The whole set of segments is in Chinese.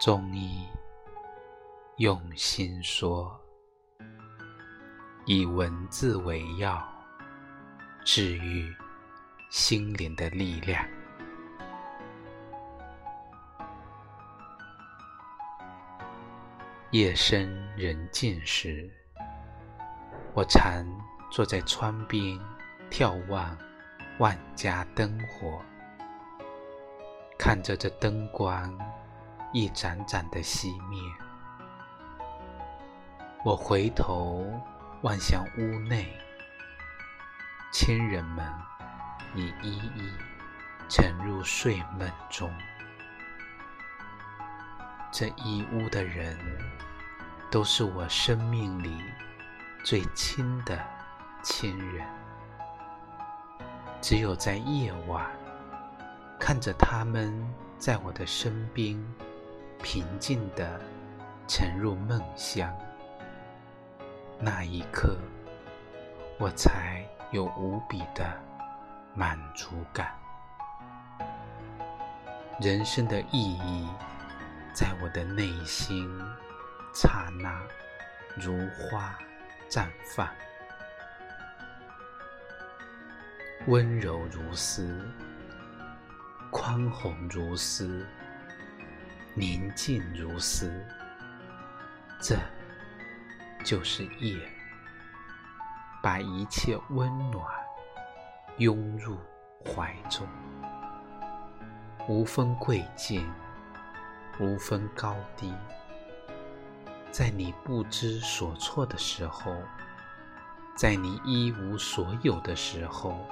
中医用心说，以文字为药，治愈心灵的力量。夜深人静时，我常坐在窗边眺望万家灯火，看着这灯光一盏盏的熄灭。我回头望向屋内，亲人们已一一沉入睡梦中。这一屋的人，都是我生命里最亲的亲人。只有在夜晚，看着他们在我的身边平静地沉入梦乡，那一刻，我才有无比的满足感。人生的意义。在我的内心，刹那如花绽放，温柔如丝，宽宏如丝，宁静如斯。这就是夜，把一切温暖拥入怀中，无分贵贱。无分高低，在你不知所措的时候，在你一无所有的时候，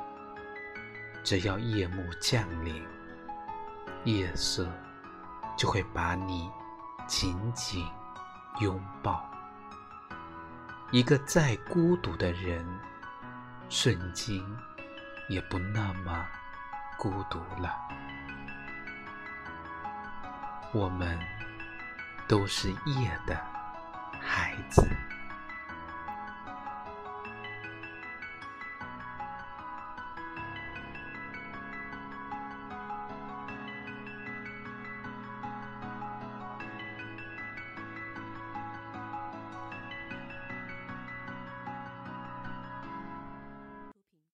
只要夜幕降临，夜色就会把你紧紧拥抱。一个再孤独的人，瞬间也不那么孤独了。我们都是夜的孩子。